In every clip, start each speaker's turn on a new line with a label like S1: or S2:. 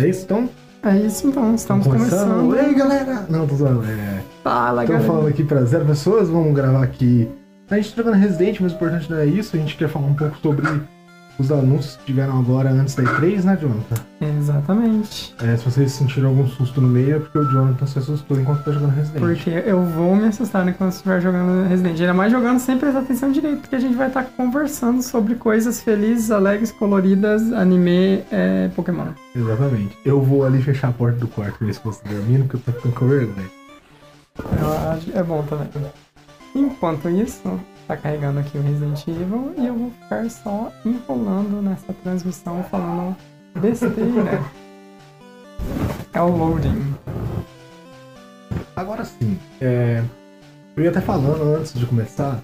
S1: É isso então?
S2: É isso então, estamos começando.
S1: Ei, galera! Não, tô zoando. É...
S2: Fala,
S1: Estamos
S2: galera.
S1: falando aqui pra zero pessoas, vamos gravar aqui. A gente tá jogando Resident, mas o importante não é isso. A gente quer falar um pouco sobre os anúncios que tiveram agora antes da E3, né, Jonathan?
S2: Exatamente.
S1: É, se vocês sentiram algum susto no meio, é porque o Jonathan se assustou enquanto tá jogando Resident.
S2: Porque eu vou me assustar quando estiver jogando Resident. Ainda mais jogando sem prestar atenção direito, porque a gente vai estar conversando sobre coisas felizes, alegres, coloridas, anime, é, Pokémon.
S1: Exatamente. Eu vou ali fechar a porta do quarto ver se você tá dormindo, porque eu tô ficando com vergonha.
S2: Eu acho- É bom também. Enquanto isso, tá carregando aqui o Resident Evil e eu vou ficar só enrolando nessa transmissão falando besteira. É o loading.
S1: Agora sim, é, eu ia até falando antes de começar,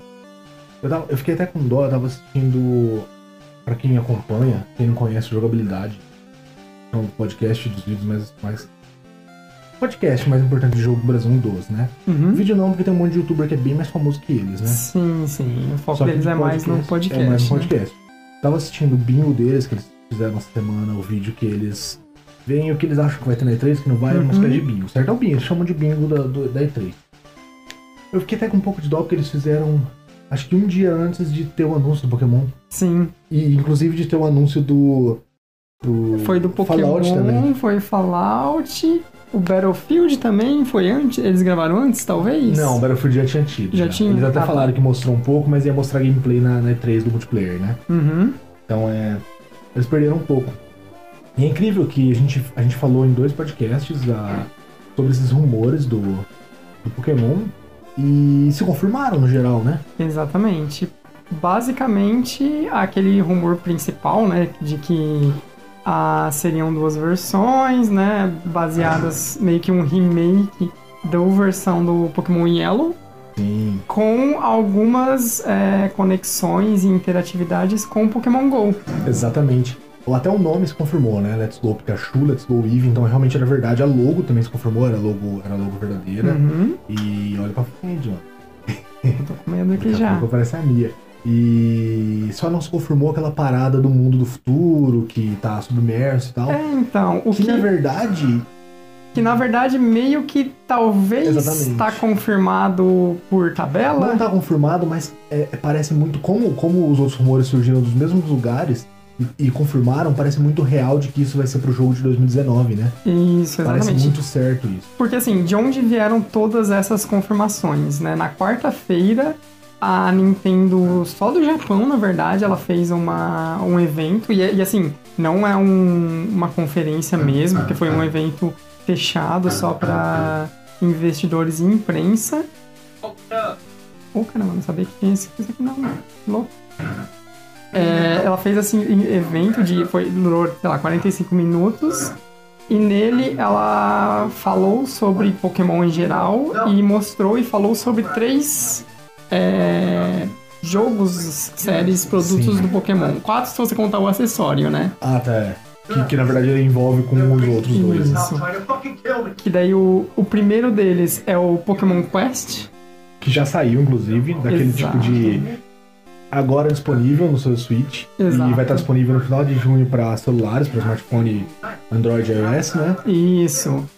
S1: eu, tava- eu fiquei até com dó, eu tava assistindo, pra quem acompanha, quem não conhece jogabilidade, é um podcast dos vídeos mais, mais podcast mais importante de jogo do Brasil, um dos, né?
S2: Uhum.
S1: Vídeo não, porque tem um monte de youtuber que é bem mais famoso que eles, né?
S2: Sim, sim. O foco
S1: Só
S2: deles
S1: de
S2: é mais no podcast.
S1: É mais no
S2: né?
S1: podcast. Tava assistindo o bingo deles, que eles fizeram essa semana, o vídeo que eles veem o que eles acham que vai ter na E3, que não vai, é uma
S2: Uhum.
S1: espécie de bingo. Certo? É o bingo, eles chamam de bingo da, do- da E3. Eu fiquei até com um pouco de dó, porque eles fizeram, acho que um dia antes de ter o anúncio do Pokémon.
S2: Sim.
S1: E inclusive de ter o anúncio do. do
S2: Foi do Pokémon,
S1: Fallout também.
S2: foi Fallout. O Battlefield também foi antes? Eles gravaram antes, talvez?
S1: Não, o Battlefield já tinha tido.
S2: Já tinha?
S1: Eles até
S2: Ah,
S1: falaram que mostrou um pouco, mas ia mostrar gameplay na, na E3 do multiplayer, né?
S2: Uhum.
S1: Então é. Eles perderam um pouco. E é incrível que a gente, a gente falou em dois podcasts ah, sobre esses rumores do, do Pokémon e se confirmaram no geral, né?
S2: Exatamente. Basicamente, aquele rumor principal, né, de que ah, seriam duas versões, né, baseadas meio que um remake da versão do Pokémon Yellow,
S1: Sim.
S2: com algumas é, conexões e interatividades com o Pokémon GO.
S1: Exatamente. Ou até o nome se confirmou, né? Let's Go Pikachu, Let's Go Eevee, então realmente era verdade. A logo também se confirmou, era logo, era logo verdadeira.
S2: Uhum.
S1: E olha pra frente, ó.
S2: Tô com medo aqui já.
S1: pouco aparece a Mia. E só não se confirmou aquela parada do mundo do futuro, que tá submerso e tal.
S2: É, então, o
S1: que,
S2: que,
S1: na verdade
S2: que na verdade meio que talvez
S1: Exatamente.
S2: está confirmado por tabela.
S1: Não tá confirmado, mas é- é- parece muito. Como, como os outros rumores surgiram dos mesmos lugares e, e confirmaram, parece muito real de que isso vai ser pro jogo de 2019, né?
S2: Isso,
S1: Parece
S2: exatamente.
S1: muito certo isso.
S2: Porque assim, de onde vieram todas essas confirmações, né? Na quarta-feira, a Nintendo, só do Japão, na verdade, ela fez uma, um evento, e, e, assim, não é um- uma conferência mesmo, porque foi um evento fechado só para investidores e imprensa. Ô, caramba, não sabia que tinha isso aqui não, né? louco. É, ela fez assim, um evento de. Foi, durou, sei lá, 45 minutos. E nele ela falou sobre Pokémon em geral e mostrou e falou sobre três é, jogos, séries, produtos
S1: Sim.
S2: do Pokémon. Quatro se você contar o acessório, né?
S1: Ah, tá. é. Que, que na verdade ele envolve com os outros dois. né?
S2: Isso. Que daí o, o primeiro deles é o Pokémon Quest.
S1: Que já saiu, inclusive, daquele
S2: Exato.
S1: tipo de. Agora disponível no seu Switch.
S2: Exato.
S1: E vai estar disponível no final de junho para celulares, para smartphone Android e iOS, né?
S2: Isso.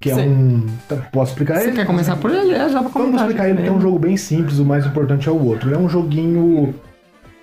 S1: Que é
S2: Cê-
S1: um. tá, Posso explicar
S2: Você
S1: ele?
S2: quer começar por ele? É, já pra
S1: Vamos explicar ele, porque é um jogo bem simples, o mais importante é o outro. É um joguinho.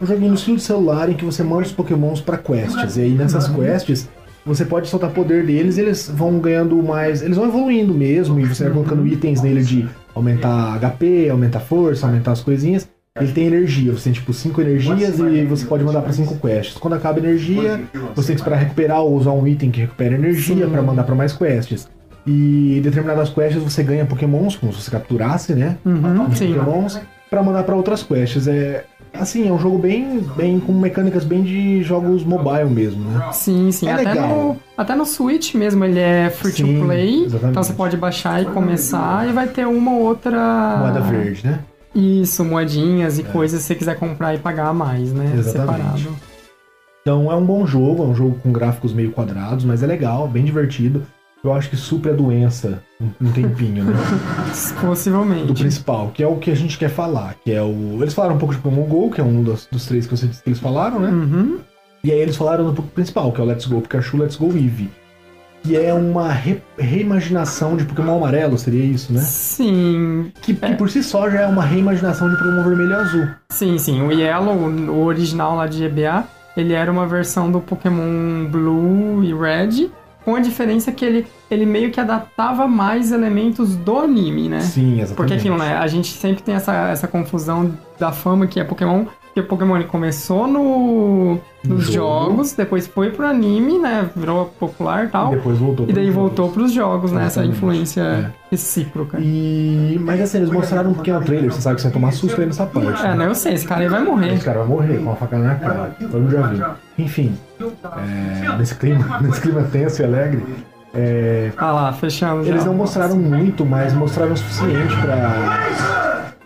S1: Um joguinho no estilo de celular em que você manda os pokémons pra quests. E aí nessas quests você pode soltar poder deles e eles vão ganhando mais. Eles vão evoluindo mesmo, e você vai colocando itens nele de aumentar HP, aumentar força, aumentar as coisinhas. Ele tem energia, você tem tipo 5 energias e você pode mandar pra 5 quests. Quando acaba a energia, você tem que esperar recuperar ou usar um item que recupera energia
S2: Sim.
S1: pra mandar pra mais quests. E em determinadas quests você ganha pokémons, como se você capturasse, né?
S2: Uhum, sim.
S1: Pokémons pra mandar pra outras quests. É assim, é um jogo bem, bem com mecânicas bem de jogos mobile mesmo, né?
S2: Sim, sim.
S1: É
S2: até,
S1: legal.
S2: no, até no Switch mesmo ele é free
S1: Sim,
S2: to play.
S1: exatamente.
S2: Então você pode baixar e começar e vai ter uma ou outra.
S1: Moeda verde, né?
S2: Isso, moedinhas e coisas se você quiser comprar e pagar a mais, né?
S1: Exatamente.
S2: Separado.
S1: Então é um bom jogo, é um jogo com gráficos meio quadrados, mas é legal, bem divertido. Eu acho que supre a doença um, tempinho, né? Do
S2: Possivelmente.
S1: principal, que é o que a gente quer falar, que é o. Eles falaram um pouco de Pokémon GO, que é um dos, dos três que você disse que eles falaram, né?
S2: Uhum.
S1: E aí eles falaram do principal, que é o Let's Go Pikachu, Let's Go Eevee. que é uma re- reimaginação de Pokémon amarelo, seria isso, né?
S2: Sim,
S1: Que, que por si só já é uma reimaginação de Pokémon vermelho e azul.
S2: sim, sim. O Yellow, o original lá de GBA, ele era uma versão do Pokémon Blue e Red, com a diferença que ele, ele meio que adaptava mais elementos do anime, né?
S1: Sim, exatamente.
S2: Porque aquilo, né? A gente sempre tem essa, essa confusão da fama que é Pokémon. Porque o Pokémon começou no,
S1: No
S2: nos
S1: jogo.
S2: jogos, depois foi pro anime, né? Virou popular e
S1: E
S2: tal.
S1: depois voltou
S2: E daí voltou pros jogos, né? Essa influência
S1: É.
S2: recíproca.
S1: E... Mas assim, eles mostraram um pequeno trailer, você sabe que você vai tomar susto aí nessa parte.
S2: É, né? Eu sei, esse cara aí vai morrer.
S1: Esse cara vai morrer com uma facada na cara. Todo mundo já viu. Enfim, é, nesse, clima, nesse clima tenso e alegre, é,
S2: Ah lá, fechando já.
S1: eles não mostraram muito, mas mostraram o suficiente pra.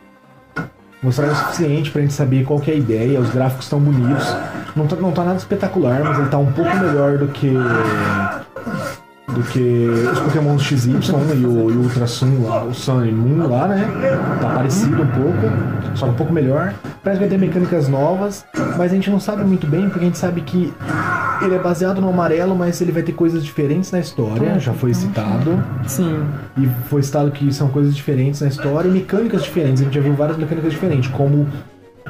S1: Mostraram o suficiente pra gente saber qual que é a ideia, os gráficos estão bonitos. Não tá, não tá nada espetacular, mas ele tá um pouco melhor do que. Do que os Pokémon XY e o, e o Ultra Sun lá, o Sun e Moon lá, né? Tá parecido um pouco, só um pouco melhor. Parece que vai ter mecânicas novas, mas a gente não sabe muito bem, porque a gente sabe que ele é baseado no amarelo, mas ele vai ter coisas diferentes na história, já foi citado.
S2: Sim,
S1: E foi citado que são coisas diferentes na história e mecânicas diferentes. A gente já viu várias mecânicas diferentes, como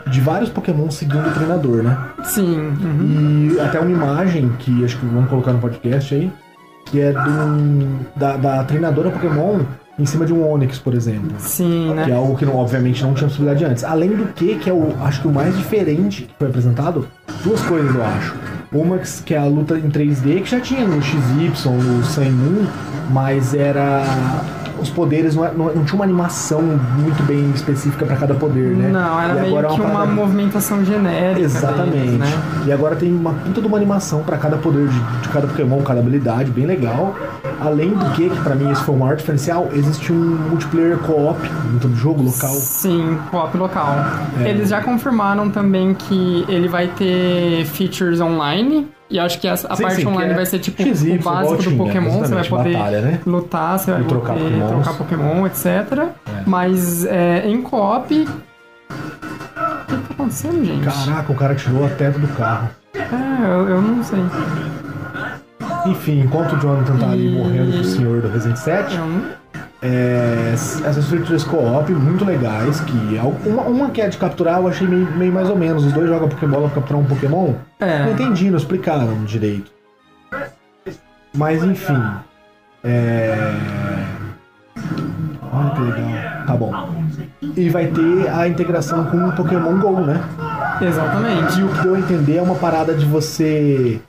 S1: de vários Pokémon seguindo o treinador, né?
S2: sim. uhum.
S1: E até uma imagem que acho que vamos colocar no podcast aí, que é da, da treinadora Pokémon em cima de um Onix, por exemplo.
S2: Sim, né?
S1: Que é algo que não- obviamente não tinha possibilidade antes. Além do que, que é o, acho que o mais diferente que foi apresentado, duas coisas eu acho. Uma que é a luta em 3D, que já tinha no XY, no Sun Moon, mas era. Os poderes não, é- não, não tinha uma animação muito bem específica pra cada poder, né?
S2: Não, era
S1: E
S2: meio
S1: agora é
S2: que uma
S1: parada-
S2: movimentação genérica.
S1: Exatamente.
S2: deles, né?
S1: E agora tem uma puta de uma animação pra cada poder de, de cada Pokémon, cada habilidade, bem legal. Além do que, que pra mim esse foi o maior diferencial, existe um multiplayer co-op dentro do jogo local.
S2: Sim, co-op local.
S1: É.
S2: Eles já confirmaram também que ele vai ter features online. E acho que essa- a
S1: Sim,
S2: parte
S1: sim,
S2: online
S1: é
S2: vai ser tipo
S1: XY,
S2: o básico do Pokémon. Você vai poder
S1: batalha, né?
S2: lutar, você vai
S1: E trocar
S2: poder
S1: Pokémons.
S2: trocar Pokémon, etc. Mas é, em co-op. O que tá acontecendo, gente?
S1: Caraca, o cara tirou a teta do carro.
S2: É, eu, eu não sei.
S1: Enfim, enquanto o Jonathan tá ali
S2: E-
S1: morrendo pro senhor do Resident 7,
S2: Eu não-
S1: é, essas features co-op muito legais, que é uma, uma que é de capturar eu achei meio, meio mais ou menos. Os dois jogam Pokébola pra capturar um Pokémon. Não
S2: É,
S1: entendi, não explicaram direito. Mas enfim. É. Olha que legal. Tá bom. E vai ter a integração com o Pokémon GO, né?
S2: exatamente.
S1: E o que deu a entender é uma parada de você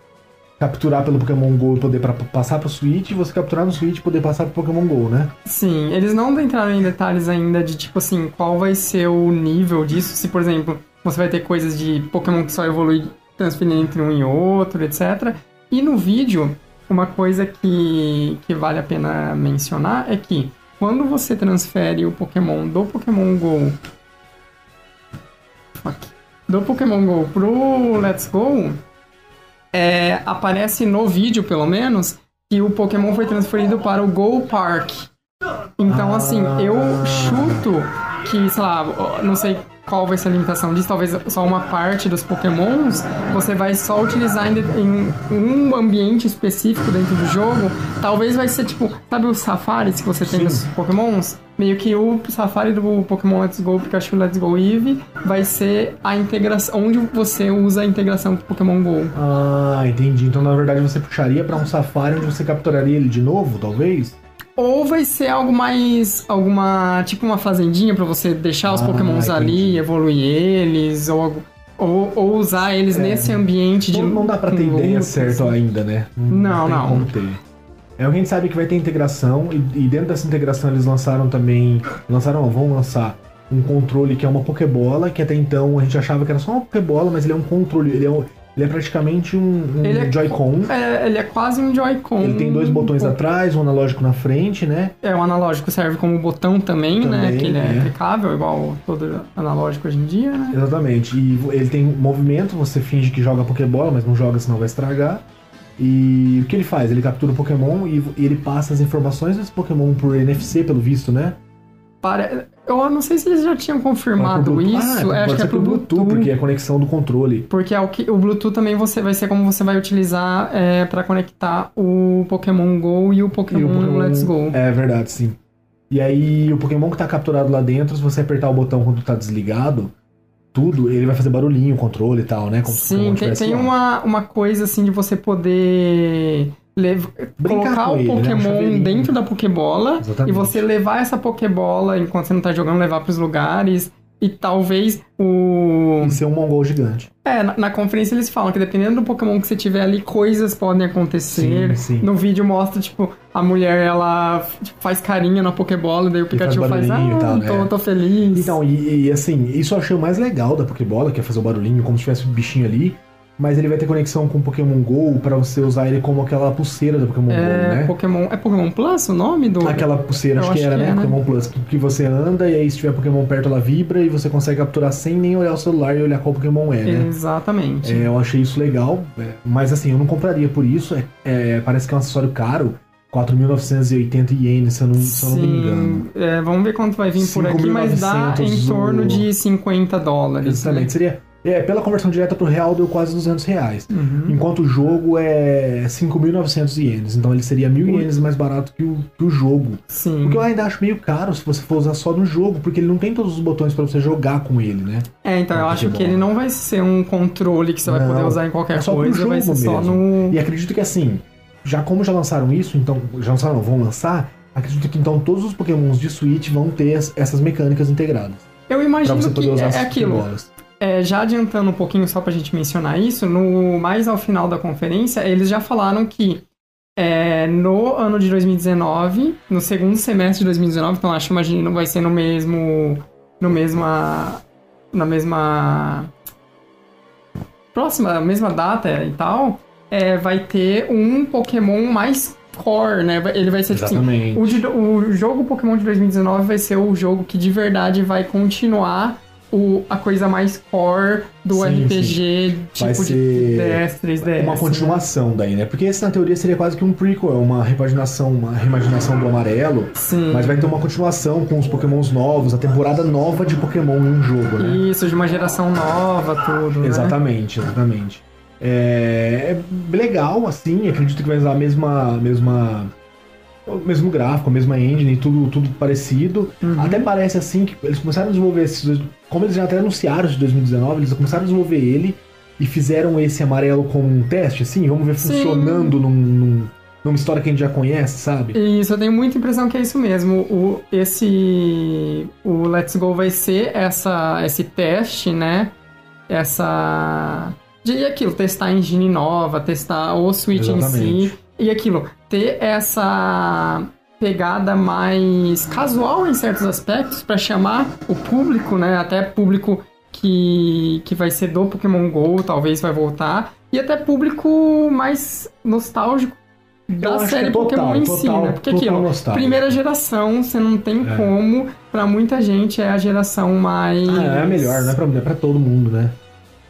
S1: capturar pelo Pokémon GO e poder pra, passar pro Switch, e você capturar no Switch e poder passar pro Pokémon GO, né?
S2: Sim, eles não entraram em detalhes ainda de tipo assim, qual vai ser o nível disso. Se, por exemplo, você vai ter coisas de Pokémon que só evolui transferindo entre um e outro, etc. E no vídeo, uma coisa que, que vale a pena mencionar é que quando você transfere o Pokémon do Pokémon GO. Fuck. Do Pokémon GO pro Let's Go, é, aparece no vídeo, pelo menos, que o Pokémon foi transferido para o Go Park. Então, assim, eu chuto que, sei lá, não sei qual vai ser a limitação disso, talvez só uma parte dos Pokémons você vai só utilizar em, em um ambiente específico dentro do jogo. Talvez vai ser tipo, sabe os safaris que você tem
S1: Sim.
S2: nos Pokémons? Meio que o safari do Pokémon Let's Go Pikachu Let's Go Eevee vai ser a integração, onde você usa a integração com o Pokémon GO.
S1: Ah, entendi. Então na verdade você puxaria pra um safari onde você capturaria ele de novo, talvez?
S2: Ou vai ser algo mais. alguma. tipo uma fazendinha pra você deixar os
S1: Ah,
S2: pokémons ali, evoluir eles, ou, ou, ou usar eles nesse ambiente de.
S1: É. Não, não dá pra ter ideia certa ainda, né?
S2: Não, não.
S1: ter. É, a gente sabe que vai ter integração e, e dentro dessa integração eles lançaram também, lançaram, não, vão lançar um controle que é uma Pokébola, que até então a gente achava que era só uma Pokébola, mas ele é um controle, ele é, um- ele é praticamente um, um
S2: Ele é-
S1: Joy-Con.
S2: É, ele é quase um Joy-Con.
S1: Ele tem dois botões
S2: Um-
S1: atrás, um analógico na frente, né?
S2: É, o analógico serve como botão também, né?
S1: Também,
S2: Que ele é,
S1: é.
S2: clicável, igual todo analógico hoje em dia, né?
S1: Exatamente. E ele tem movimento, você finge que joga Pokébola, mas não joga, senão vai estragar. E o que ele faz? Ele captura o Pokémon e ele passa as informações desse Pokémon por NFC, pelo visto, né?
S2: Pare- Eu não sei se eles já tinham confirmado
S1: Bluetooth.
S2: isso.
S1: Ah,
S2: é, acho que é pro Bluetooth.
S1: porque é a conexão do controle.
S2: Porque é o, que, o Bluetooth também você vai ser como você vai utilizar é, para conectar o Pokémon Go e o Pokémon,
S1: E o Pokémon-
S2: Let's Go.
S1: É verdade, sim. E aí, o Pokémon que tá capturado lá dentro, se você apertar o botão quando tá desligado, tudo, ele vai fazer barulhinho, o controle e tal, né? Como
S2: Sim, tem, tem uma, uma coisa assim de você poder lev-
S1: Brincar
S2: colocar o
S1: ele, né?
S2: Pokémon
S1: chaveirinho.
S2: dentro da Pokébola
S1: Exatamente.
S2: e você levar essa Pokébola enquanto você não tá jogando, levar pros lugares. E talvez o.
S1: E ser um mongol gigante.
S2: É, na, na conferência eles falam que dependendo do Pokémon que você tiver ali, coisas podem acontecer.
S1: Sim, sim.
S2: No vídeo mostra, tipo, a mulher, ela tipo, faz carinha na Pokébola, daí o
S1: faz
S2: Pikachu faz,
S1: barulhinho
S2: ah,
S1: tal,
S2: tô,
S1: né?
S2: tô feliz.
S1: Então, e, e, assim, isso eu achei o mais legal da Pokébola, que é fazer o barulhinho, como se tivesse um bichinho ali. Mas ele vai ter conexão com o Pokémon GO pra você usar ele como aquela pulseira do Pokémon GO,
S2: é,
S1: né?
S2: Pokémon, é Pokémon Plus o nome do...
S1: Aquela pulseira,
S2: Eu
S1: acho que
S2: acho
S1: era,
S2: que
S1: né?
S2: é, né?
S1: Pokémon Plus, que, você anda e aí se tiver Pokémon perto ela vibra e você consegue capturar sem nem olhar o celular e olhar qual Pokémon é, né?
S2: Exatamente.
S1: É, eu achei isso legal, é, mas assim, eu não compraria por isso. é- é, parece que é um acessório caro, 4.980 ienes, se eu não, se eu não me engano.
S2: é, vamos ver quanto vai vir por aqui, mas dá
S1: 5.900
S2: em torno de 50 dólares.
S1: Exatamente, seria. É, pela conversão direta pro real deu quase 200 reais.
S2: Uhum.
S1: Enquanto o jogo é 5.900 ienes. Então ele seria 1.000 ienes mais barato que o, que o jogo.
S2: Sim.
S1: O que eu ainda acho meio caro se você for usar só no jogo, porque ele não tem todos os botões pra você jogar com ele, né?
S2: É, então eu
S1: Ah,
S2: acho
S1: que
S2: ele não vai ser um controle que você vai
S1: Não,
S2: poder usar em qualquer
S1: é só
S2: coisa, vai ser
S1: jogo
S2: só
S1: mesmo.
S2: no.
S1: E acredito que assim, já como já lançaram isso, então. Já lançaram, não, vão lançar. Acredito que então todos os pokémons de Switch vão ter es- essas mecânicas integradas.
S2: Eu imagino que é, é aquilo.
S1: Pokébolas.
S2: É, já adiantando um pouquinho só pra gente mencionar isso, no mais ao final da conferência, eles já falaram que é, no ano de 2019, no segundo semestre de 2019, então acho que imagino vai ser no mesmo. No mesma. Na mesma. Próxima, mesma data e tal, é, vai ter um Pokémon mais core, né? Ele vai ser tipo assim, o, de- o jogo Pokémon de 2019 vai ser o jogo que de verdade vai continuar o, a coisa mais core do
S1: Sim,
S2: RPG,
S1: Vai
S2: tipo de 10, 3DS.
S1: uma
S2: né?
S1: continuação daí, né? Porque esse na teoria seria quase que um prequel, uma repaginação, uma reimaginação do amarelo.
S2: Sim.
S1: Mas vai ter uma continuação com os pokémons novos, a temporada nova de Pokémon em um jogo, né?
S2: Isso, de uma geração nova, tudo. né?
S1: Exatamente, exatamente. É, é legal, assim, acredito que vai usar a mesma, mesma, o mesmo gráfico, a mesma engine, tudo, tudo parecido.
S2: Uhum.
S1: Até parece assim que eles começaram a desenvolver esses dois, como eles já até anunciaram de 2019, eles começaram a desenvolver ele e fizeram esse amarelo como um teste, assim, vamos ver
S2: Sim.
S1: funcionando num, num- numa história que a gente já conhece, sabe?
S2: Isso, eu tenho muita impressão que é isso mesmo. O, esse. O Let's Go vai ser essa, esse teste, né? Essa. De aquilo, testar a engine nova, testar o Switch em si. E aquilo, ter essa pegada mais casual em certos aspectos pra chamar o público, né? Até público que, que vai ser do Pokémon GO, talvez vai voltar. E até público mais nostálgico da série
S1: é total,
S2: Pokémon em si,
S1: total,
S2: né? Porque aquilo,
S1: nostálgico.
S2: primeira geração, você não tem
S1: É.
S2: como. Pra muita gente é a geração mais.
S1: Ah, é a melhor, não é pra, é pra todo mundo, né?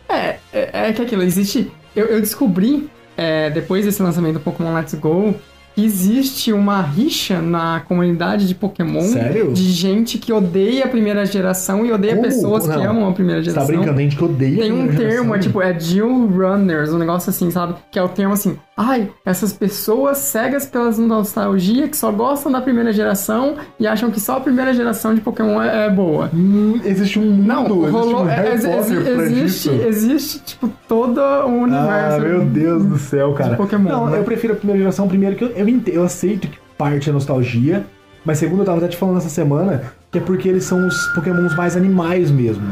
S2: É, é, é que aquilo, existe. Eu, eu descobri, é, depois desse lançamento do Pokémon Let's Go, que existe uma rixa na comunidade de Pokémon
S1: Sério?
S2: de gente que odeia a primeira geração e odeia
S1: Como?
S2: pessoas que
S1: Não.
S2: amam a primeira
S1: tá
S2: geração.
S1: brincando, tem gente que odeia
S2: Tem um termo, é tipo, é Dual Runners, um negócio assim, sabe? Que é o termo assim, ai, essas pessoas cegas pelas nostalgia que só gostam da primeira geração e acham que só a primeira geração de Pokémon é, é boa.
S1: Hum, existe um mundo,
S2: Não,
S1: existe
S2: rolou.
S1: um Harry
S2: é-
S1: Potter
S2: exi-
S1: pra
S2: existe,
S1: disso.
S2: existe, tipo, todo o universo.
S1: Ah, meu Deus do céu, cara.
S2: Pokémon,
S1: Não,
S2: né?
S1: eu prefiro a primeira geração primeiro que eu, eu, eu aceito que parte é nostalgia, mas segundo eu tava até te falando essa semana, que é porque eles são os pokémons mais animais mesmo.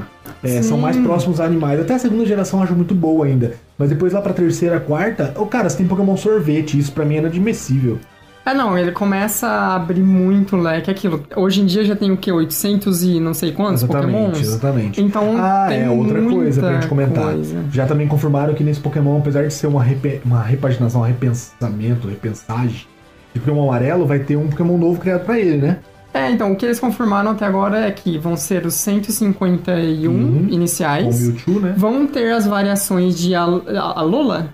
S1: É, são mais próximos a animais. Até a segunda geração eu acho muito boa ainda. Mas depois lá pra terceira, quarta, ô cara, você tem Pokémon sorvete, isso pra mim é inadmissível.
S2: É, não, ele começa a abrir muito leque aquilo. Hoje em dia já tem o quê? 800 e não sei quantos
S1: Exatamente,
S2: Pokémons?
S1: exatamente.
S2: Então
S1: Ah,
S2: tem
S1: é outra coisa pra gente comentar.
S2: coisa.
S1: Já também confirmaram que nesse Pokémon, apesar de ser uma, repe- uma repaginação, um repensamento, repensagem de Pokémon amarelo, vai ter um Pokémon novo criado pra ele, né?
S2: É, então, o que eles confirmaram até agora é que vão ser os 151
S1: Uhum. Com o
S2: iniciais.
S1: Mewtwo, né?
S2: Vão ter as variações de Al Alola?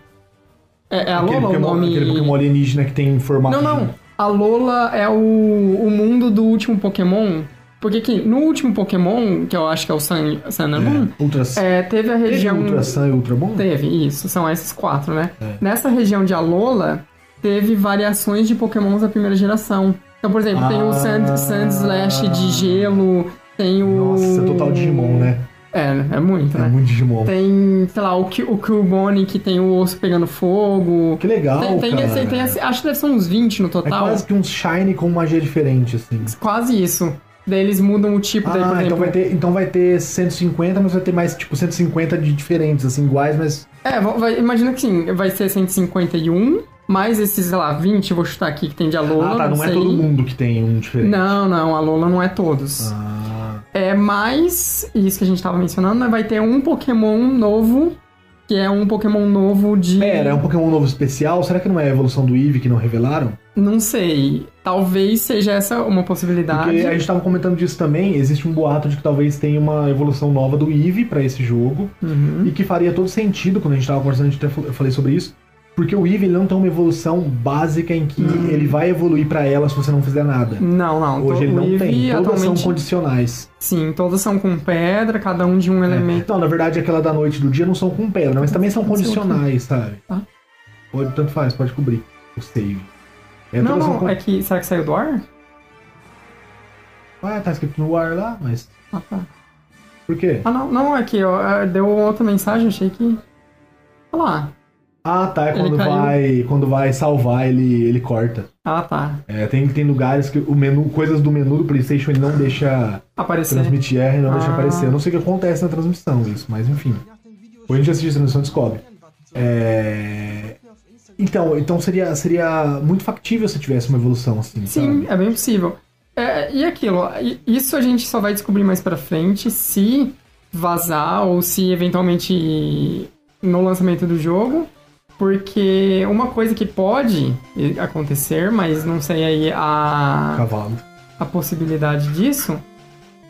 S2: É, é
S1: aquele,
S2: Alola o
S1: Pokémon,
S2: nome?
S1: aquele Pokémon alienígena que tem formato
S2: Não, não.
S1: de...
S2: A Lola é o, o mundo do último Pokémon. Porque aqui, no último Pokémon, que eu acho que é o Sun, Sun and Moon,
S1: É, Ultra,
S2: é, teve a
S1: teve
S2: região...
S1: Ultra Sun e Ultra Moon?
S2: Teve, isso, são esses quatro, né?
S1: É.
S2: Nessa região de Alola, teve variações de pokémons da primeira geração. Então, por exemplo, tem o
S1: Ah.
S2: Sand, Sand Slash de gelo, tem o...
S1: Nossa, é total Digimon, né?
S2: É, é muito,
S1: É
S2: né?
S1: muito Digimon.
S2: Tem, sei lá, o, o Cubone que tem o osso pegando fogo.
S1: Que legal,
S2: Tem, tem,
S1: cara.
S2: esse- tem esse- acho que deve ser uns 20 no
S1: É
S2: total.
S1: quase que um Shine com magia diferente, assim.
S2: Quase isso. Daí eles mudam o tipo, daí, por
S1: Ah,
S2: exemplo...
S1: então vai, ter, então vai ter 150, mas vai ter mais, tipo, 150 de diferentes, assim, iguais, mas...
S2: É, vai- imagina que sim, vai ser 151, mais esses, sei lá, 20, eu vou chutar aqui, que tem de Alola,
S1: ah, tá, não, é
S2: sei.
S1: todo mundo que tem um diferente.
S2: Não, não, a Lola não é todos.
S1: Ah,
S2: É mais, isso que a gente tava mencionando, né? Vai ter um Pokémon novo, que é um Pokémon novo de.
S1: pera, é um Pokémon novo especial? Será que não é a evolução do Eevee que não revelaram?
S2: Não sei. Talvez seja essa uma possibilidade.
S1: Porque a gente tava comentando disso também, existe um boato de que talvez tenha uma evolução nova do Eevee pra esse jogo,
S2: Uhum.
S1: e que faria todo sentido, quando a gente tava conversando, a gente até fal- eu falei sobre isso, porque o ele não tem uma evolução básica em que ele vai evoluir pra ela se você não fizer nada.
S2: Não, não.
S1: Hoje ele não tem, todas
S2: atualmente.
S1: são condicionais.
S2: Sim, todas são com pedra, cada um de um elemento.
S1: Não, na verdade aquela da noite e do dia não são com pedra, mas também são condicionais, sabe?
S2: Tá.
S1: Pode, tanto faz, pode cobrir o save. É,
S2: não, não,
S1: com-
S2: é que. Será que saiu do ar?
S1: Ah, tá escrito no ar lá, mas.
S2: Ah, tá.
S1: Por quê?
S2: Ah, não, não, é que ó, é, deu outra mensagem, achei que. Olha lá.
S1: Ah, tá, é quando vai. Quando vai salvar, ele, ele corta.
S2: Ah, tá.
S1: É, tem, tem lugares que o menu, coisas do menu do Playstation ele não deixa
S2: Apareceu.
S1: transmitir R, não deixa
S2: Ah.
S1: aparecer. Eu não sei o que acontece na transmissão, isso, mas enfim. Depois a gente assiste a transmissão descobre. É... Então, então seria, seria muito factível se tivesse uma evolução assim,
S2: Sim,
S1: sabe?
S2: é bem possível. É, e aquilo, isso a gente só vai descobrir mais pra frente se vazar ou se eventualmente no lançamento do jogo. Porque uma coisa que pode acontecer, mas não sei aí a,
S1: Cavalo.
S2: a possibilidade disso,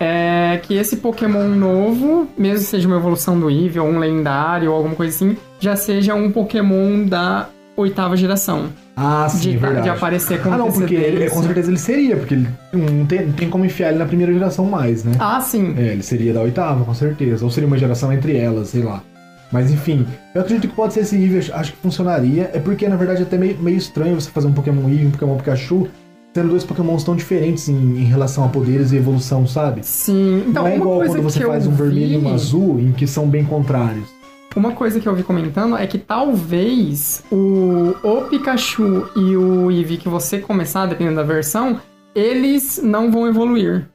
S2: é que esse Pokémon novo, mesmo que seja uma evolução do Eevee ou um lendário ou alguma coisa assim, já seja um Pokémon da oitava geração.
S1: Ah, sim,
S2: de,
S1: verdade.
S2: de aparecer com
S1: Ah, não, porque ele,
S2: antecedência.
S1: com certeza ele seria, porque ele não tem, não tem como enfiar ele na primeira geração mais, né?
S2: Ah, sim.
S1: É, ele seria da oitava, com certeza. Ou seria uma geração entre elas, sei lá. Mas enfim, eu acredito que pode ser esse Eevee, acho- que funcionaria. É porque, na verdade, é até meio, meio estranho você fazer um Pokémon Eevee e um Pokémon Pikachu, tendo dois Pokémons tão diferentes em, em relação a poderes e evolução, sabe?
S2: Sim. Então,
S1: não é igual quando você faz um vermelho e um
S2: vi-
S1: azul, em que são bem contrários.
S2: Uma coisa que eu vi comentando é que talvez o, o Pikachu e o Eevee que você começar, dependendo da versão, eles não vão evoluir.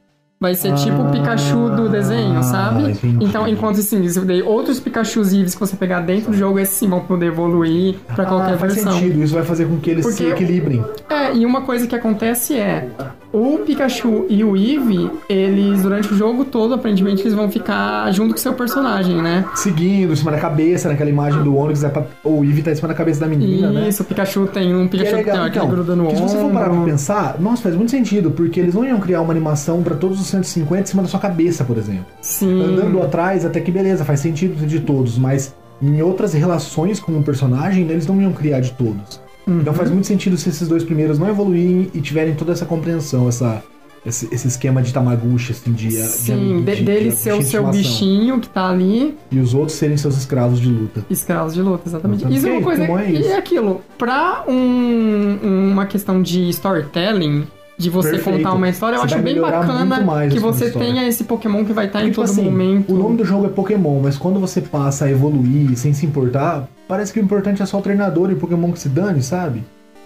S2: Vai ser tipo o Pikachu do desenho,
S1: Ah,
S2: sabe?
S1: entendi.
S2: Então, enquanto assim, outros Pikachus Eevees que você pegar dentro do jogo, esses sim vão poder evoluir pra qualquer
S1: ah, faz
S2: versão.
S1: sentido, isso vai fazer com que eles
S2: Porque
S1: se equilibrem.
S2: É, e uma coisa que acontece é, o Pikachu e o Eevee, eles, durante o jogo todo, aparentemente, eles vão ficar junto com seu personagem, né?
S1: Seguindo, em cima da cabeça, naquela imagem do Onix, é pra... o Eevee tá em cima da cabeça da menina, né?
S2: Isso, o Pikachu tem um
S1: Que
S2: Pikachu
S1: é
S2: que tem
S1: legal.
S2: aquele
S1: Então,
S2: gruda no
S1: que se você for
S2: ombro.
S1: parar pra pensar, nossa, faz muito sentido, porque eles não iam criar uma animação pra todos os 150 em cima da sua cabeça, por exemplo.
S2: Sim.
S1: Andando atrás, até que beleza, faz sentido de todos, mas em outras relações com o personagem, eles não iam criar de todos.
S2: Uhum.
S1: Então faz muito sentido se esses dois primeiros não evoluírem e tiverem toda essa compreensão, essa, esse, esse esquema de Tamaguchi, assim, de.
S2: Sim,
S1: de-
S2: de-
S1: de-
S2: dele
S1: de
S2: ser o seu bichinho que tá ali,
S1: E os outros serem seus escravos de luta.
S2: escravos de luta, exatamente.
S1: Então,
S2: Isso é uma coisa.
S1: como é
S2: e
S1: isso?
S2: é aquilo, pra um- uma questão de storytelling, de você
S1: Perfeito.
S2: contar uma história, eu
S1: Você
S2: acho bem bacana que
S1: essa
S2: você
S1: história.
S2: tenha esse Pokémon que vai estar em
S1: Porque,
S2: todo
S1: tipo assim,
S2: momento.
S1: O nome do jogo é Pokémon, mas quando você passa a evoluir sem se importar, parece que o importante é só o treinador e o Pokémon que se dane, sabe?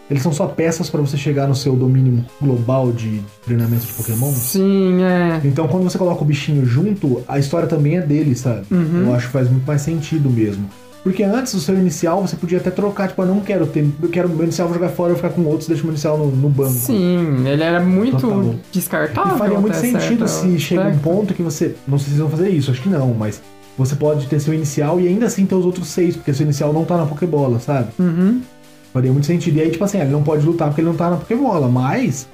S1: Eles são só peças pra você chegar no seu domínio global de treinamento de Pokémon.
S2: Sim, é.
S1: Então, quando você coloca o bichinho junto, a história também é dele, sabe?
S2: Uhum.
S1: Eu acho que faz muito mais sentido mesmo. Porque antes, o seu inicial, você podia até trocar, tipo, eu não quero ter, eu quero meu inicial vou jogar fora, eu vou ficar com outros, deixa o meu inicial no, no banco.
S2: Sim, ele era muito
S1: Total.
S2: descartável.
S1: E faria muito sentido
S2: certa-
S1: se chega um
S2: certo.
S1: ponto que você. Não sei se vão fazer isso, acho que não, mas você pode ter seu inicial e ainda assim ter os outros seis, porque seu inicial não tá na Pokébola, sabe?
S2: Uhum.
S1: Faria muito sentido. E aí, tipo assim, ele não pode lutar porque ele não tá na Pokébola, mas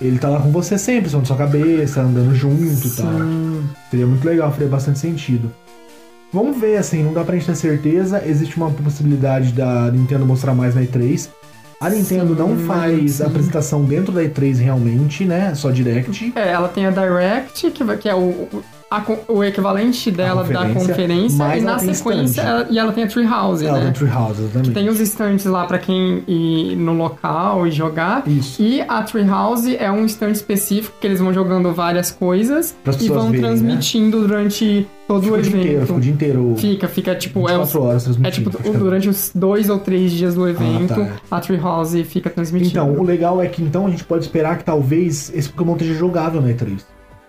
S1: ele tá lá com você sempre, só na sua cabeça, andando junto e tal. Seria muito legal, faria bastante sentido. Vamos ver, assim, não dá pra gente ter certeza. Existe uma possibilidade da Nintendo mostrar mais na E3. A Nintendo não
S2: Sim,
S1: faz
S2: sim.
S1: apresentação dentro da E3 realmente, né? Só Direct.
S2: É, ela tem a Direct, que, que é o- a o equivalente dela da
S1: conferência,
S2: conferência,
S1: mas
S2: e na sequência, ela- e ela tem a Treehouse,
S1: Ela
S2: né?
S1: tem Treehouse, exatamente.
S2: Tem os estantes lá pra quem ir no local e jogar.
S1: Isso.
S2: E a Treehouse é um stand específico que eles vão jogando várias coisas e vão
S1: verem, né?
S2: transmitindo durante todo
S1: Fica
S2: o
S1: o dia inteiro,
S2: evento.
S1: fica o dia inteiro.
S2: Fica, fica tipo. É,
S1: 24
S2: os-
S1: horas
S2: é
S1: transmitindo.
S2: tipo
S1: praticamente.
S2: durante os dois ou três dias do evento,
S1: tá.
S2: a Treehouse fica transmitindo.
S1: Então, o legal é que então a gente pode esperar que talvez esse Pokémon esteja jogável na E3.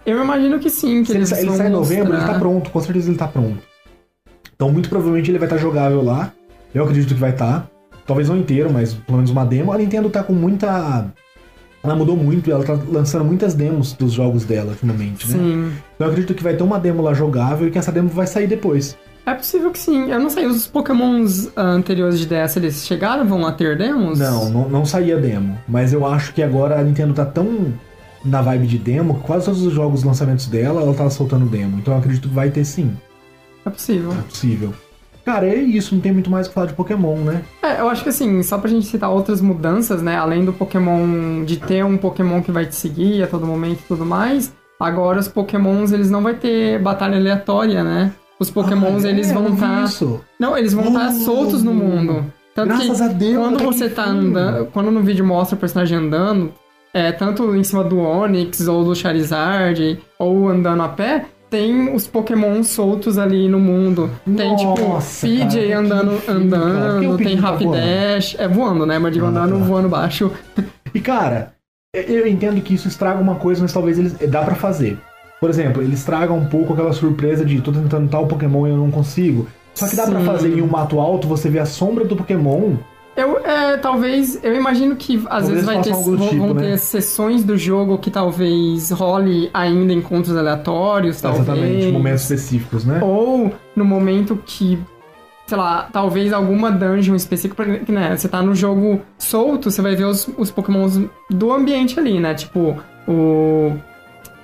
S2: Eu imagino que sim, que
S1: Se ele, sa- ele
S2: vão
S1: sai em novembro, ele tá pronto, com certeza ele tá pronto. Então, muito provavelmente ele vai estar jogável lá. Eu acredito que vai estar. Talvez não inteiro, mas pelo menos uma demo. A Nintendo tá com muita. Ela mudou muito, ela tá lançando muitas demos dos jogos dela ultimamente, né?
S2: Sim.
S1: Então eu acredito que vai ter uma demo lá jogável e que essa demo vai sair depois.
S2: É possível que sim. Eu não sei, os Pokémons ah, anteriores de DS, eles chegaram a ter demos?
S1: Não, não, não saía demo. Mas eu acho que agora a Nintendo tá tão na vibe de demo quase todos os jogos lançamentos dela, ela tá soltando demo. Então eu acredito que vai ter sim.
S2: É possível.
S1: É possível. Cara, é isso, não tem muito mais o que falar de Pokémon, né?
S2: É, eu acho que assim, só pra gente citar outras mudanças, né? Além do Pokémon, de ter um Pokémon que vai te seguir a todo momento e tudo mais, agora os Pokémons, eles não vai ter batalha aleatória, né? Os Pokémons,
S1: Ah,
S2: eles
S1: é,
S2: vão
S1: eu vi
S2: estar...
S1: Isso.
S2: Não, eles vão estar
S1: Hum.
S2: soltos no mundo. Tanto
S1: Graças
S2: que
S1: a Deus.
S2: quando você tá andando, quando no vídeo mostra o personagem andando, é, tanto em cima do Onix ou do Charizard, ou andando a pé, tem os Pokémon soltos ali no mundo. Tem
S1: Nossa,
S2: tipo PJ andando,
S1: cara.
S2: andando,
S1: Por que o
S2: tem
S1: tá
S2: Rapidash, é voando, né? Mas digo
S1: Ah,
S2: andando,
S1: tá.
S2: voando baixo.
S1: E cara, eu entendo que isso estraga uma coisa, mas talvez eles dá pra fazer. Por exemplo, eles tragam um pouco aquela surpresa de tô tentando tal Pokémon e eu não consigo. Só que dá pra
S2: Sim.
S1: fazer em um mato alto, você vê a sombra do Pokémon.
S2: Eu, é, talvez, eu imagino que às
S1: Talvez
S2: vezes vai ter, vão,
S1: tipo,
S2: vão
S1: né?
S2: ter sessões do jogo que talvez role ainda encontros aleatórios, talvez.
S1: Exatamente, momentos específicos, né?
S2: Ou no momento que, sei lá, talvez alguma dungeon específica, porque, né, você tá no jogo solto, você vai ver os, os pokémons do ambiente ali, né? Tipo, o...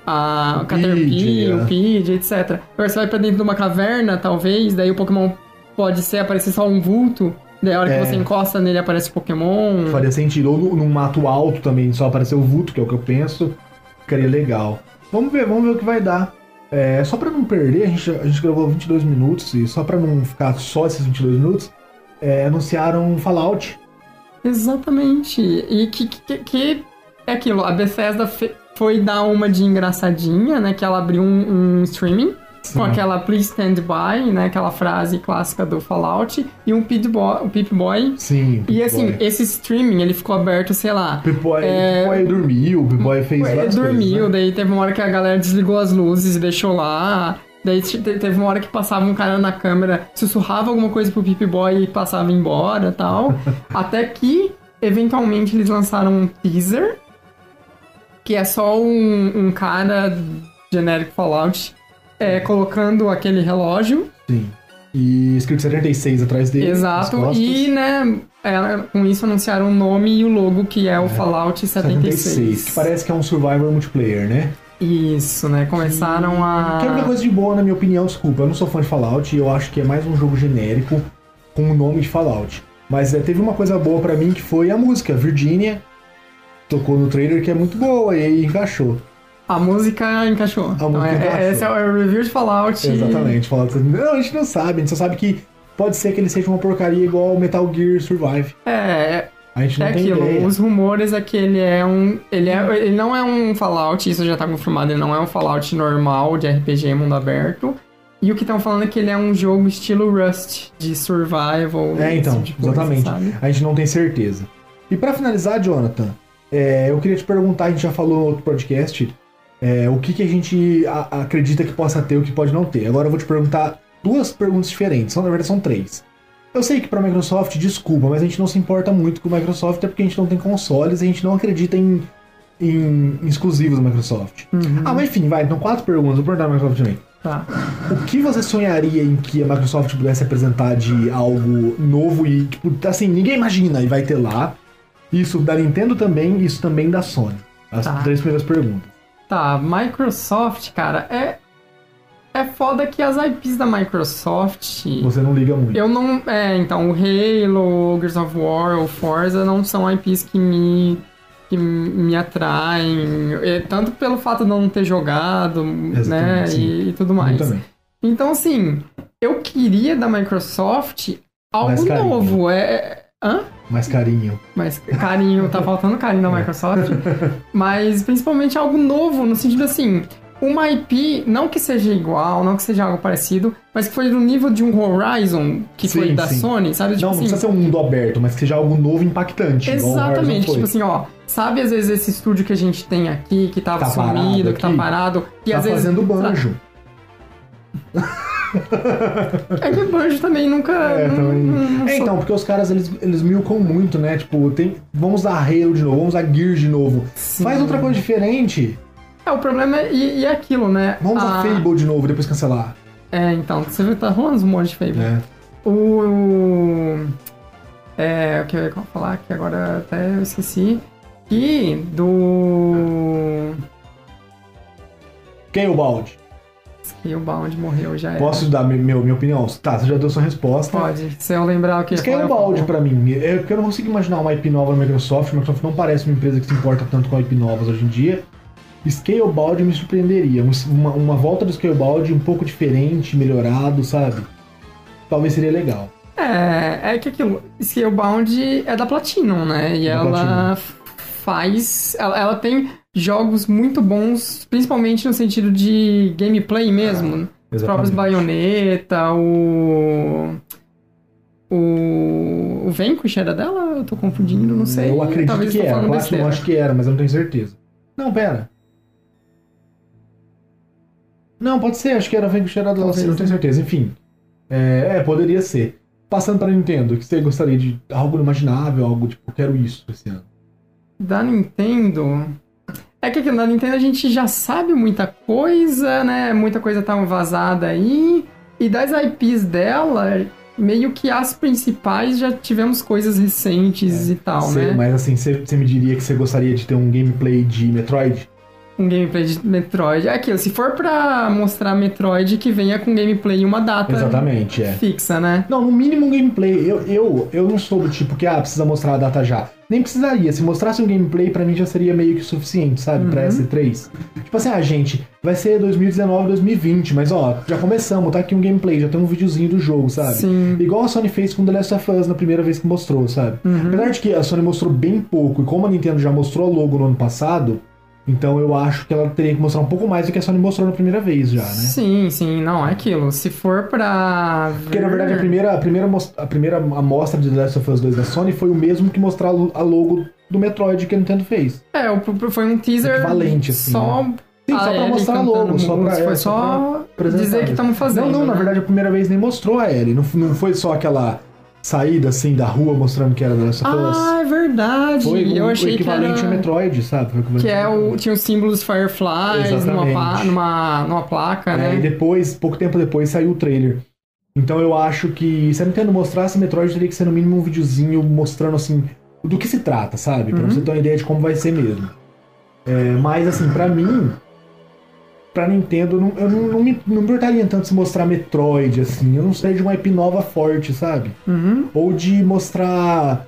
S2: A
S1: O
S2: Caterpie, o
S1: é.
S2: Pidgey, etc. Agora você vai pra dentro de uma caverna, talvez, daí o Pokémon pode ser aparecer só um vulto, daí a hora
S1: É.
S2: que você encosta nele aparece Pokémon.
S1: Faria sentido. Ou no- num mato alto também, só aparecer o vulto, que é o que eu penso. Ficaria legal. Vamos ver, vamos ver o que vai dar. É, só pra não perder, a gente, a gente gravou 22 minutos, e só pra não ficar só esses 22 minutos, é, anunciaram Fallout.
S2: Exatamente. E que, que, que é aquilo, a Bethesda foi dar uma de engraçadinha, né? Que ela abriu um, um streaming com aquela Please Stand By, né? Aquela frase clássica do Fallout, e um Pip-Boy. Um Pip-Boy.
S1: Sim.
S2: E assim,
S1: Pip-Boy.
S2: esse streaming, ele ficou aberto, sei lá.
S1: Pip-Boy
S2: é-
S1: Pip-Boy dormiu, o Pip-Boy fez
S2: Ele dormiu,
S1: coisas, né?
S2: daí teve uma hora que a galera desligou as luzes e deixou lá. Daí te- te- teve uma hora que passava um cara na câmera, sussurrava alguma coisa pro Pip Boy e passava embora e tal. Até que, eventualmente, eles lançaram um teaser, que é só um, um cara genérico Fallout é, colocando aquele relógio.
S1: Sim. E escrito 76 atrás dele.
S2: exato. E, né, é, com isso anunciaram o nome e o logo, que é o Fallout 76.
S1: 76, que parece que é um Survivor multiplayer, né?
S2: Isso, né? Começaram a.
S1: Que é uma coisa de boa, na minha opinião, desculpa. Eu não sou fã de Fallout e eu acho que é mais um jogo genérico com o nome de Fallout. Mas é, teve uma coisa boa pra mim que foi a música, Virginia. Tocou no trailer que é muito boa e aí encaixou.
S2: A música encaixou. então,
S1: música
S2: é- é-
S1: encaixou.
S2: esse é o review de Fallout.
S1: Exatamente. Fallout. Não, a gente não sabe, a gente só sabe que pode ser que ele seja uma porcaria igual Metal Gear Survive.
S2: É,
S1: A gente não
S2: é
S1: tem
S2: aquilo.
S1: ideia.
S2: Os rumores é que ele é um. Ele, é, ele não é um Fallout, isso já tá confirmado, ele não é um Fallout normal de RPG mundo aberto. E o que estão falando é que ele é um jogo estilo Rust, de survival.
S1: É, então,
S2: tipo coisa,
S1: exatamente.
S2: sabe?
S1: A gente não tem certeza. E pra finalizar, Jonathan, é, eu queria te perguntar, a gente já falou no outro podcast, é, o que, que a gente a- acredita que possa ter e o que pode não ter. Agora eu vou te perguntar duas perguntas diferentes, são, na verdade são três. Eu sei que pra Microsoft, desculpa, mas a gente não se importa muito com a Microsoft, até porque a gente não tem consoles e a gente não acredita em, em exclusivos da Microsoft.
S2: Uhum,
S1: Ah, mas enfim, vai, então quatro perguntas, vou perguntar a Microsoft também.
S2: tá.
S1: O que você sonharia em que a Microsoft pudesse apresentar de algo novo e, tipo, assim, ninguém imagina e vai ter lá? Isso da Nintendo também, isso também da Sony. As
S2: Tá.
S1: três primeiras perguntas.
S2: Tá, Microsoft, cara, é. É foda que as IPs da Microsoft.
S1: Você não liga muito.
S2: Eu não. É, então, o Halo, o Gears of War, o Forza não são IPs que me. que me atraem. É, tanto pelo fato de eu não ter jogado, né?
S1: Exatamente, sim.
S2: E, e tudo mais. Então, assim, eu queria da Microsoft algo novo. É. é- Hã?
S1: Mais carinho.
S2: Mas carinho, tá faltando carinho da Microsoft. Mas principalmente algo novo, no sentido assim, uma IP, não que seja igual, não que seja algo parecido, mas que foi do nível de um Horizon, que foi
S1: Sim,
S2: da
S1: sim.
S2: Sony, sabe? Tipo
S1: não, não
S2: assim,
S1: precisa ser um mundo aberto, mas que seja algo novo e impactante.
S2: Exatamente,
S1: foi.
S2: tipo assim, ó, sabe às vezes esse estúdio que a gente tem aqui, que tava
S1: Tá
S2: sumido, que tá parado, e
S1: tá
S2: às vezes.
S1: fazendo banjo.
S2: É que Banjo também nunca.
S1: É,
S2: não-
S1: também.
S2: não- não
S1: É, então, porque os caras eles, eles milcam muito, né? Tipo, tem, vamos usar Halo de novo, vamos usar Gears de novo.
S2: Sim.
S1: Faz outra coisa diferente.
S2: É, o problema é. E, e é aquilo, né?
S1: Vamos usar
S2: Ah,
S1: Fable de novo, depois cancelar.
S2: É, então, você vê, tá rolando uns montes de Fable.
S1: né?
S2: O. É, o que eu ia falar que agora até eu esqueci. Que do.
S1: Scalebound.
S2: Scalebound morreu já. era.
S1: Posso dar meu, minha opinião? Tá, você já deu sua resposta.
S2: Pode. Se eu lembrar o que ia falar, eu
S1: Scalebound
S2: falo.
S1: pra mim, é porque eu não consigo imaginar uma IP nova na Microsoft. A Microsoft não parece uma empresa que se importa tanto com IP novas hoje em dia. Scalebound me surpreenderia. Um- Uma, uma volta do Scalebound um pouco diferente, melhorado, sabe? Talvez seria legal.
S2: É, é que aquilo. Scalebound é da Platinum, né? E
S1: Da
S2: ela
S1: Platinum.
S2: Faz. Ela, ela tem jogos muito bons, principalmente no sentido de gameplay mesmo. Os próprios Bayonetta, o. O. O Vanquish era dela? Eu tô confundindo, não sei.
S1: Eu acredito
S2: Talvez
S1: que era. Platinum eu acho que era, mas eu não tenho certeza. Não, pera. Não, pode ser, acho que era Vanquish era dela,
S2: Talvez,
S1: sim, não tenho
S2: né?
S1: certeza. Enfim. É, é, poderia ser. Passando pra Nintendo, que você gostaria de algo imaginável, algo tipo, eu quero isso esse ano.
S2: Da Nintendo. É que aqui na Nintendo a gente já sabe muita coisa, né? Muita coisa tá vazada aí. E das IPs dela, meio que as principais já tivemos coisas recentes e tal,
S1: Você-
S2: né?
S1: Mas assim, você me diria que você gostaria de ter um gameplay de Metroid?
S2: Um gameplay de Metroid. É aquilo, se for pra mostrar Metroid, que venha com gameplay e uma data
S1: Exatamente, é.
S2: fixa, né?
S1: Não, no mínimo um gameplay. Eu, eu, eu não sou do tipo que, ah, precisa mostrar a data já. Nem precisaria. Se mostrasse um gameplay, pra mim já seria meio que suficiente, sabe? Pra
S2: Uhum.
S1: S3. Tipo assim, ah, gente, vai ser 2019, 2020, mas ó, já começamos, tá aqui um gameplay, já tem um videozinho do jogo, sabe?
S2: Sim.
S1: Igual a Sony fez com The Last of Us na primeira vez que mostrou, sabe?
S2: Uhum.
S1: Apesar de que a Sony mostrou bem pouco, e como a Nintendo já mostrou logo no ano passado, então eu acho que ela teria que mostrar um pouco mais do que a Sony mostrou na primeira vez já, né?
S2: Sim, sim, não, é aquilo. Se for pra.
S1: Porque na verdade a primeira, a primeira, a primeira amostra de The Last of Us 2 da Sony foi o mesmo que mostrar a lo- a logo do Metroid que a Nintendo fez.
S2: É, o- foi um teaser.
S1: Equivalente, assim,
S2: Só.
S1: Sim, só pra mostrar a logo, só pra,
S2: música,
S1: é,
S2: Foi
S1: só
S2: só
S1: pra
S2: dizer que estamos fazendo.
S1: Não, não, na
S2: né?
S1: verdade a primeira vez nem mostrou a Ellie. Não, não foi só aquela saída assim da rua mostrando que era The Last of Us.
S2: Ah, é verdade.
S1: foi o,
S2: eu
S1: o
S2: achei que
S1: equivalente
S2: era.
S1: a Metroid, sabe? Foi o
S2: Que é o. Tinha os símbolos Fireflies numa,
S1: Exatamente.
S2: numa, numa placa,
S1: É,
S2: né?
S1: e depois, pouco tempo depois, saiu o trailer. Então eu acho que se a Nintendo mostrasse Metroid, teria que ser no mínimo um videozinho mostrando assim do que se trata, sabe? Pra
S2: Uhum.
S1: você ter uma ideia de como vai ser mesmo. É, mas assim, pra mim, pra Nintendo, eu não, eu não, não me, não me importaria tanto se mostrar Metroid, assim. Eu não sei de uma IP nova forte, sabe?
S2: Uhum.
S1: Ou de mostrar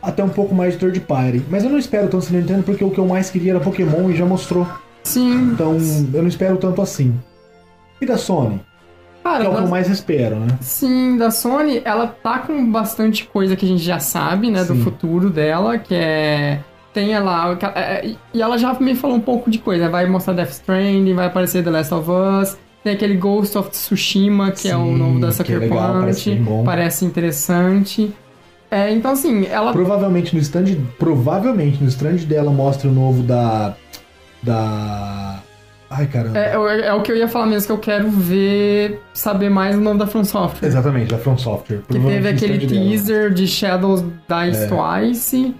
S1: até um pouco mais de third party. Mas eu não espero tanto da Nintendo porque o que eu mais queria era Pokémon e já mostrou.
S2: Sim.
S1: Então eu não espero tanto assim. E da Sony?
S2: Cara,
S1: Que é o que eu mais espero, né?
S2: Sim, da Sony, ela tá com bastante coisa que a gente já sabe, né, do
S1: Sim.
S2: futuro dela, que é. Tem lá. é, é, E ela já me falou um pouco de coisa. Vai mostrar Death Stranding, vai aparecer The Last of Us. Tem aquele Ghost of Tsushima, que é o
S1: Sim,
S2: novo da
S1: é
S2: Sucker
S1: legal, parece
S2: Punch.
S1: bem bom.
S2: Parece interessante. É, então, assim, ela.
S1: Provavelmente no stand. Provavelmente no stand dela mostra o novo da. Da. Ai caramba.
S2: É, é- é o que eu ia falar mesmo, que eu quero ver, saber mais o nome da From Software.
S1: Exatamente, da From Software.
S2: Que teve aquele
S1: stand dela.
S2: teaser de Shadows Dies
S1: É.
S2: Twice.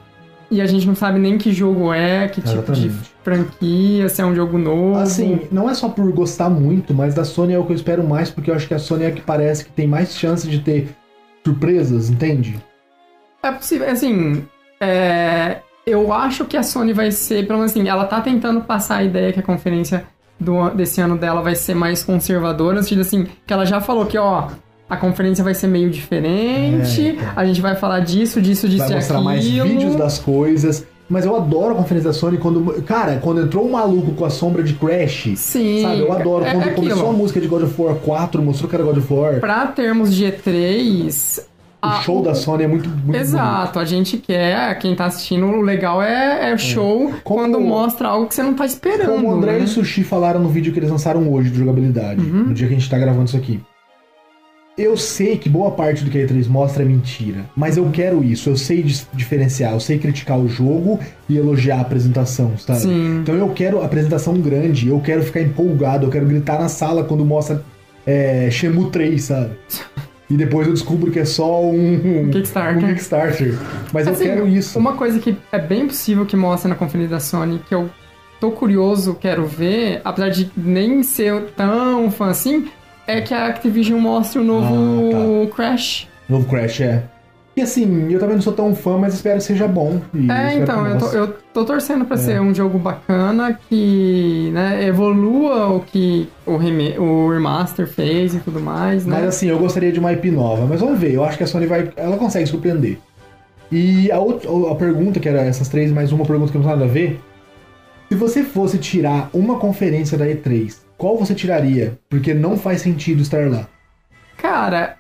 S2: E a gente não sabe nem que jogo é, que tipo de franquia, se é um jogo novo.
S1: Assim, não é só por gostar muito, mas da Sony é o que eu espero mais, porque eu acho que a Sony é a que parece que tem mais chance de ter surpresas, entende?
S2: É possível, assim, é, eu acho que a Sony vai ser, pelo menos assim, ela tá tentando passar a ideia que a conferência do, desse ano dela vai ser mais conservadora, no sentido assim, que ela já falou que, ó, a conferência vai ser meio diferente,
S1: É, então.
S2: a gente vai falar disso, disso, disso
S1: Vai
S2: e
S1: mostrar
S2: aquilo.
S1: mais vídeos das coisas. Mas eu adoro a conferência da Sony quando. Cara, quando entrou um maluco com a sombra de Crash.
S2: Sim,
S1: Sabe, eu adoro.
S2: é-
S1: Quando
S2: é
S1: começou a música de God of War 4, mostrou que era God of War.
S2: Pra termos de E3...
S1: O
S2: a-
S1: show da Sony é muito, muito bonito.
S2: Exato, a gente quer, quem tá assistindo, o legal é, é o show
S1: Como-
S2: quando mostra algo que você não tá esperando.
S1: Como o André
S2: né?
S1: e o Sushi falaram no vídeo que eles lançaram hoje de jogabilidade,
S2: Uhum.
S1: no dia que a gente tá gravando isso aqui. Eu sei que boa parte do que a E3 mostra é mentira, mas eu quero isso, eu sei diferenciar, eu sei criticar o jogo e elogiar a apresentação, sabe?
S2: Sim.
S1: Então eu quero apresentação grande, eu quero ficar empolgado, eu quero gritar na sala quando mostra é, Shenmue 3, sabe? E depois eu descubro que é só um, um
S2: Kickstarter.
S1: um Kickstarter. Mas
S2: Assim,
S1: eu quero isso.
S2: Uma coisa que é bem possível que mostre na conferência da Sony, que eu tô curioso, quero ver, apesar de nem ser tão fã assim, é que a Activision mostre o novo Crash.
S1: Novo Crash, é. E assim, eu também não sou tão fã, mas espero que seja bom.
S2: É, então, eu tô, eu tô torcendo
S1: É.
S2: pra ser um jogo bacana que né, evolua o que o, o remaster fez e tudo mais, né?
S1: Mas assim, eu gostaria de uma IP nova. Mas vamos ver, eu acho que a Sony vai. Ela consegue surpreender. E a, outra, a pergunta, que era essas três, mais uma pergunta que não tem nada a ver. Se você fosse tirar uma conferência da E3, qual você tiraria? Porque não faz sentido estar lá.
S2: Cara,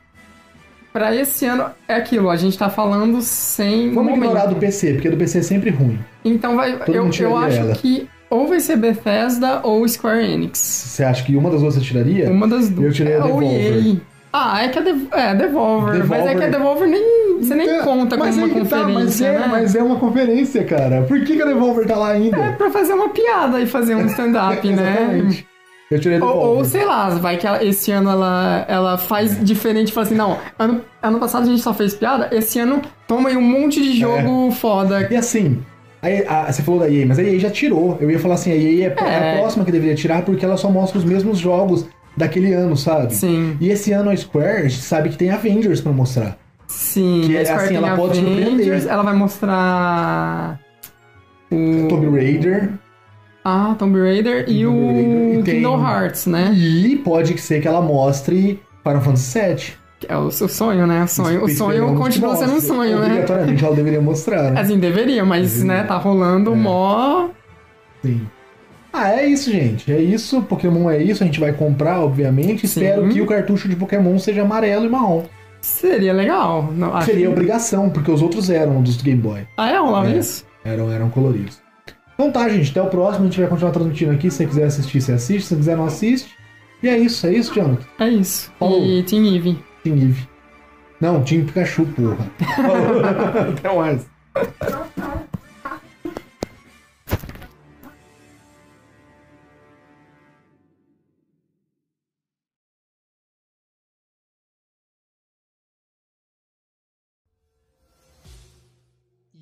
S2: pra esse ano é aquilo, a gente tá falando sem.
S1: Vamos
S2: momento.
S1: ignorar do PC, porque do PC é sempre ruim.
S2: Então vai.
S1: Todo
S2: Eu, eu acho
S1: ela.
S2: que ou vai ser Bethesda ou Square Enix.
S1: Você acha que uma das duas você tiraria?
S2: Uma das duas.
S1: Eu tirei a
S2: Ou
S1: Devolver.
S2: EA. Ah, é que a Dev... é, Devolver. Mas é
S1: Devolver.
S2: que a Devolver nem. Você nem
S1: Então,
S2: conta
S1: mas
S2: uma
S1: tá,
S2: conferência,
S1: mas, é,
S2: né?
S1: mas é uma conferência, cara. Por que, que a Devolver tá lá ainda?
S2: É pra fazer uma piada e fazer um stand-up, né?
S1: Exatamente. Eu tirei a
S2: Ou, ou, sei lá, vai que ela- esse ano ela, ela faz diferente e fala assim, não, ano, ano passado a gente só fez piada, esse ano toma aí um monte de jogo foda.
S1: E assim, a a- você falou da EA, mas a EA já tirou. Eu ia falar assim, a EA é,
S2: É.
S1: a próxima que deveria tirar porque ela só mostra os mesmos jogos daquele ano, sabe?
S2: Sim,
S1: E esse ano a Square a gente sabe que tem Avengers pra mostrar.
S2: sim.
S1: Que
S2: a
S1: é
S2: Square
S1: assim, ela pode
S2: Avengers,
S1: surpreender.
S2: ela vai mostrar o...
S1: Tomb Raider.
S2: Ah, Tomb Raider e
S1: Tomb
S2: o
S1: Raider. E tem-
S2: Kingdom Hearts, né?
S1: E pode ser que ela mostre Final Fantasy VII.
S2: É o, o sonho, né? O sonho, o sonho continua sendo um
S1: mostre.
S2: sonho, né?
S1: Obrigatoriamente ela deveria mostrar, né?
S2: Assim, deveria, mas,
S1: Deveria.
S2: né, tá rolando
S1: É.
S2: mó...
S1: Sim. Ah, é isso, gente. É isso. Pokémon é isso. A gente vai comprar, obviamente.
S2: Sim.
S1: Espero que o cartucho de Pokémon seja amarelo e marrom.
S2: Seria legal. Não,
S1: Seria
S2: que-
S1: obrigação, porque os outros eram dos Game Boy.
S2: Ah, é? Rolava
S1: É.
S2: isso?
S1: Eram, eram coloridos. Então tá, gente. Até o próximo. A gente vai continuar transmitindo aqui. Se você quiser assistir, você assiste. Se você quiser, não assiste. E é isso. É isso, Jonathan.
S2: É isso.
S1: Falou.
S2: E Team Eve.
S1: Team Eve. Não, Team Pikachu, porra. Falou. Até mais.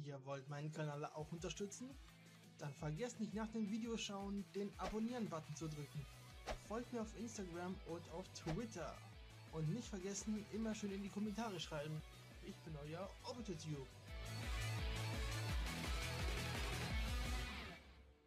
S3: Ihr wollt meinen Kanal auch unterstützen? Dann vergesst nicht nach dem Videoschauen den Abonnieren-Button zu drücken. Folgt mir auf Instagram und auf Twitter. Und nicht vergessen, immer schön in die Kommentare schreiben. Ich bin euer Obitutube.